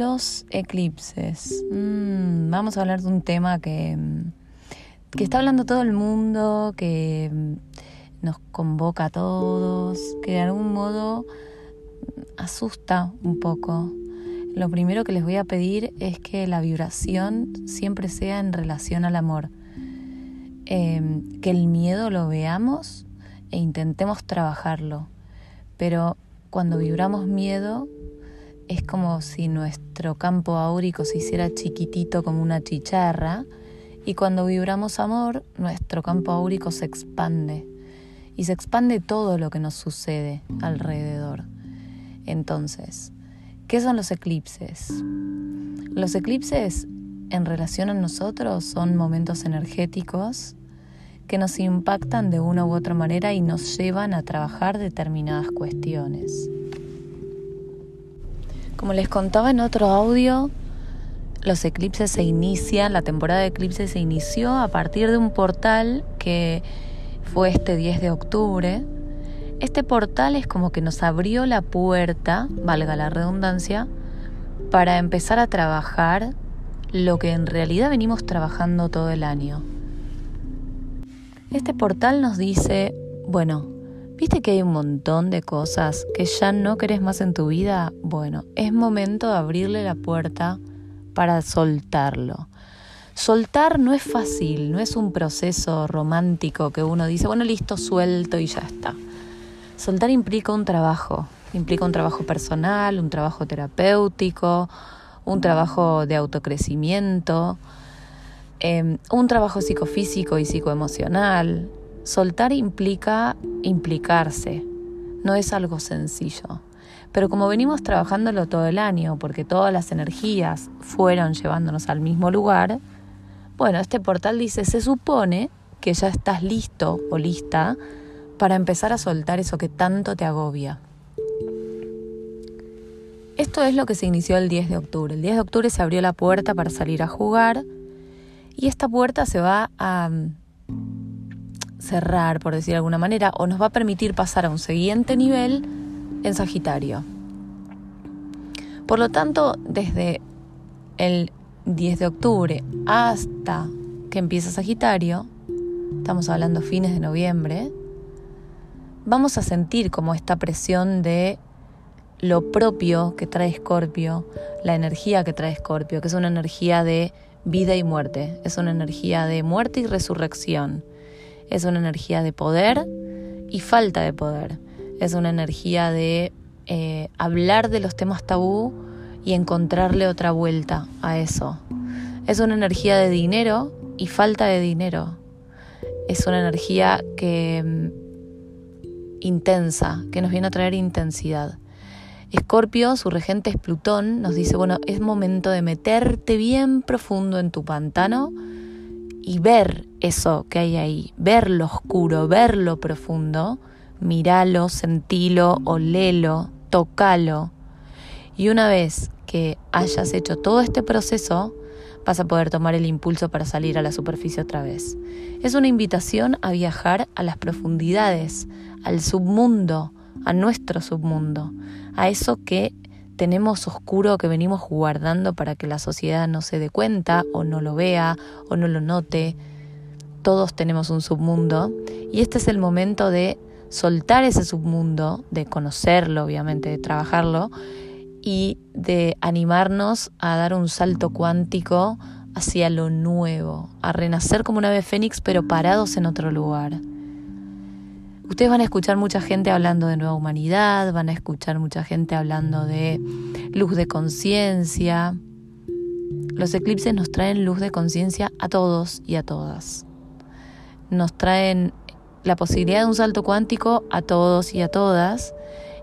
Los eclipses. Mm, vamos a hablar de un tema que, que está hablando todo el mundo, que nos convoca a todos, que de algún modo asusta un poco. Lo primero que les voy a pedir es que la vibración siempre sea en relación al amor. Em, que el miedo lo veamos e intentemos trabajarlo. Pero cuando vibramos miedo, es como si nuestro campo áurico se hiciera chiquitito como una chicharra y cuando vibramos amor, nuestro campo áurico se expande y se expande todo lo que nos sucede alrededor. Entonces, ¿qué son los eclipses? Los eclipses en relación a nosotros son momentos energéticos que nos impactan de una u otra manera y nos llevan a trabajar determinadas cuestiones. Como les contaba en otro audio, los eclipses se inician, la temporada de eclipses se inició a partir de un portal que fue este 10 de octubre. Este portal es como que nos abrió la puerta, valga la redundancia, para empezar a trabajar lo que en realidad venimos trabajando todo el año. Este portal nos dice, bueno, ¿Viste que hay un montón de cosas que ya no querés más en tu vida? Bueno, es momento de abrirle la puerta para soltarlo. Soltar no es fácil, no es un proceso romántico que uno dice, bueno, listo, suelto y ya está. Soltar implica un trabajo, implica un trabajo personal, un trabajo terapéutico, un trabajo de autocrecimiento, em, un trabajo psicofísico y psicoemocional, Soltar implica implicarse, no es algo sencillo. Pero como venimos trabajándolo todo el año, porque todas las energías fueron llevándonos al mismo lugar, bueno, este portal dice, se supone que ya estás listo o lista para empezar a soltar eso que tanto te agobia. Esto es lo que se inició el 10 de octubre. El 10 de octubre se abrió la puerta para salir a jugar y esta puerta se va a cerrar, por decir de alguna manera, o nos va a permitir pasar a un siguiente nivel en Sagitario. Por lo tanto, desde el 10 de octubre hasta que empieza Sagitario, estamos hablando fines de noviembre, vamos a sentir como esta presión de lo propio que trae Escorpio, la energía que trae Escorpio, que es una energía de vida y muerte, es una energía de muerte y resurrección, es una energía de poder y falta de poder. Es una energía de eh, hablar de los temas tabú y encontrarle otra vuelta a eso. Es una energía de dinero y falta de dinero. Es una energía que mm, intensa, que nos viene a traer intensidad. Escorpio, su regente es Plutón, nos dice, bueno, es momento de meterte bien profundo en tu pantano y ver eso que hay ahí, ver lo oscuro, ver lo profundo, míralo, sentilo, olelo, tocalo. Y una vez que hayas hecho todo este proceso, vas a poder tomar el impulso para salir a la superficie otra vez. Es una invitación a viajar a las profundidades, al submundo, a nuestro submundo, a eso que tenemos oscuro que venimos guardando para que la sociedad no se dé cuenta o no lo vea o no lo note. Todos tenemos un submundo y este es el momento de soltar ese submundo, de conocerlo, obviamente, de trabajarlo y de animarnos a dar un salto cuántico hacia lo nuevo, a renacer como una ave fénix pero parados en otro lugar. Ustedes van a escuchar mucha gente hablando de nueva humanidad, van a escuchar mucha gente hablando de luz de conciencia. Los eclipses nos traen luz de conciencia a todos y a todas. Nos traen la posibilidad de un salto cuántico a todos y a todas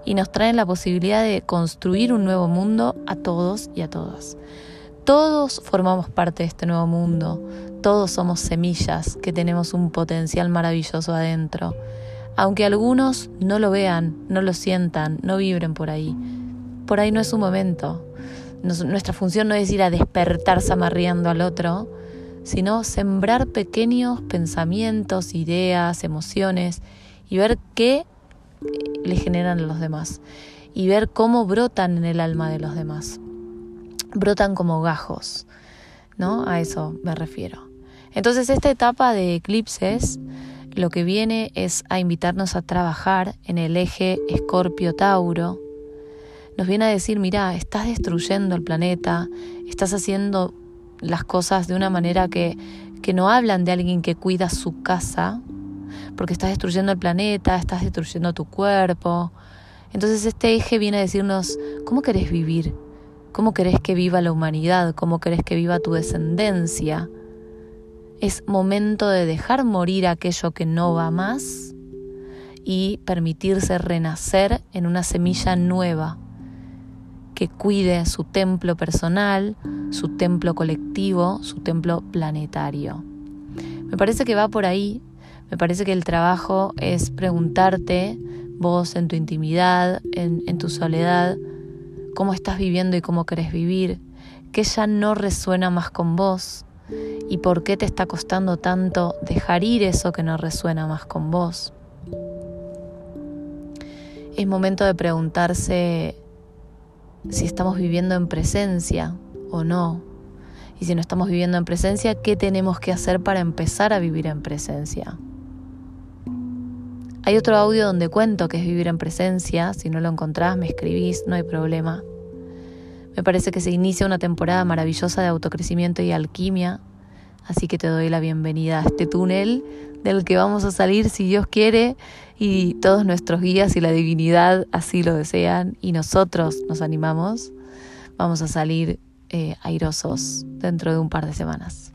y nos traen la posibilidad de construir un nuevo mundo a todos y a todas. Todos formamos parte de este nuevo mundo, todos somos semillas que tenemos un potencial maravilloso adentro aunque algunos no lo vean, no lo sientan, no vibren por ahí. Por ahí no es su momento. nuestra función no es ir a despertar zamarriando al otro, sino sembrar pequeños pensamientos, ideas, emociones y ver qué le generan a los demás y ver cómo brotan en el alma de los demás. brotan como gajos, ¿no? A eso me refiero. Entonces esta etapa de eclipses lo que viene es a invitarnos a trabajar en el eje Escorpio-Tauro. Nos viene a decir, mira, estás destruyendo el planeta, estás haciendo las cosas de una manera que, que no hablan de alguien que cuida su casa, porque estás destruyendo el planeta, estás destruyendo tu cuerpo. Entonces este eje viene a decirnos, ¿cómo querés vivir? ¿Cómo querés que viva la humanidad? ¿Cómo querés que viva tu descendencia? Es momento de dejar morir aquello que no va más y permitirse renacer en una semilla nueva que cuide su templo personal, su templo colectivo, su templo planetario. Me parece que va por ahí, me parece que el trabajo es preguntarte, vos en tu intimidad, en, tu soledad, cómo estás viviendo y cómo querés vivir, qué ya no resuena más con vos y por qué te está costando tanto dejar ir eso que no resuena más con vos. Es momento de preguntarse si estamos viviendo en presencia o no. Y si no estamos viviendo en presencia, ¿qué tenemos que hacer para empezar a vivir en presencia? Hay otro audio donde cuento que es vivir en presencia. Si no lo encontrás, me escribís, no hay problema. Me parece que se inicia una temporada maravillosa de autocrecimiento y alquimia. Así que te doy la bienvenida a este túnel del que vamos a salir si Dios quiere y todos nuestros guías y la divinidad así lo desean y nosotros nos animamos. Vamos a salir eh, airosos dentro de un par de semanas.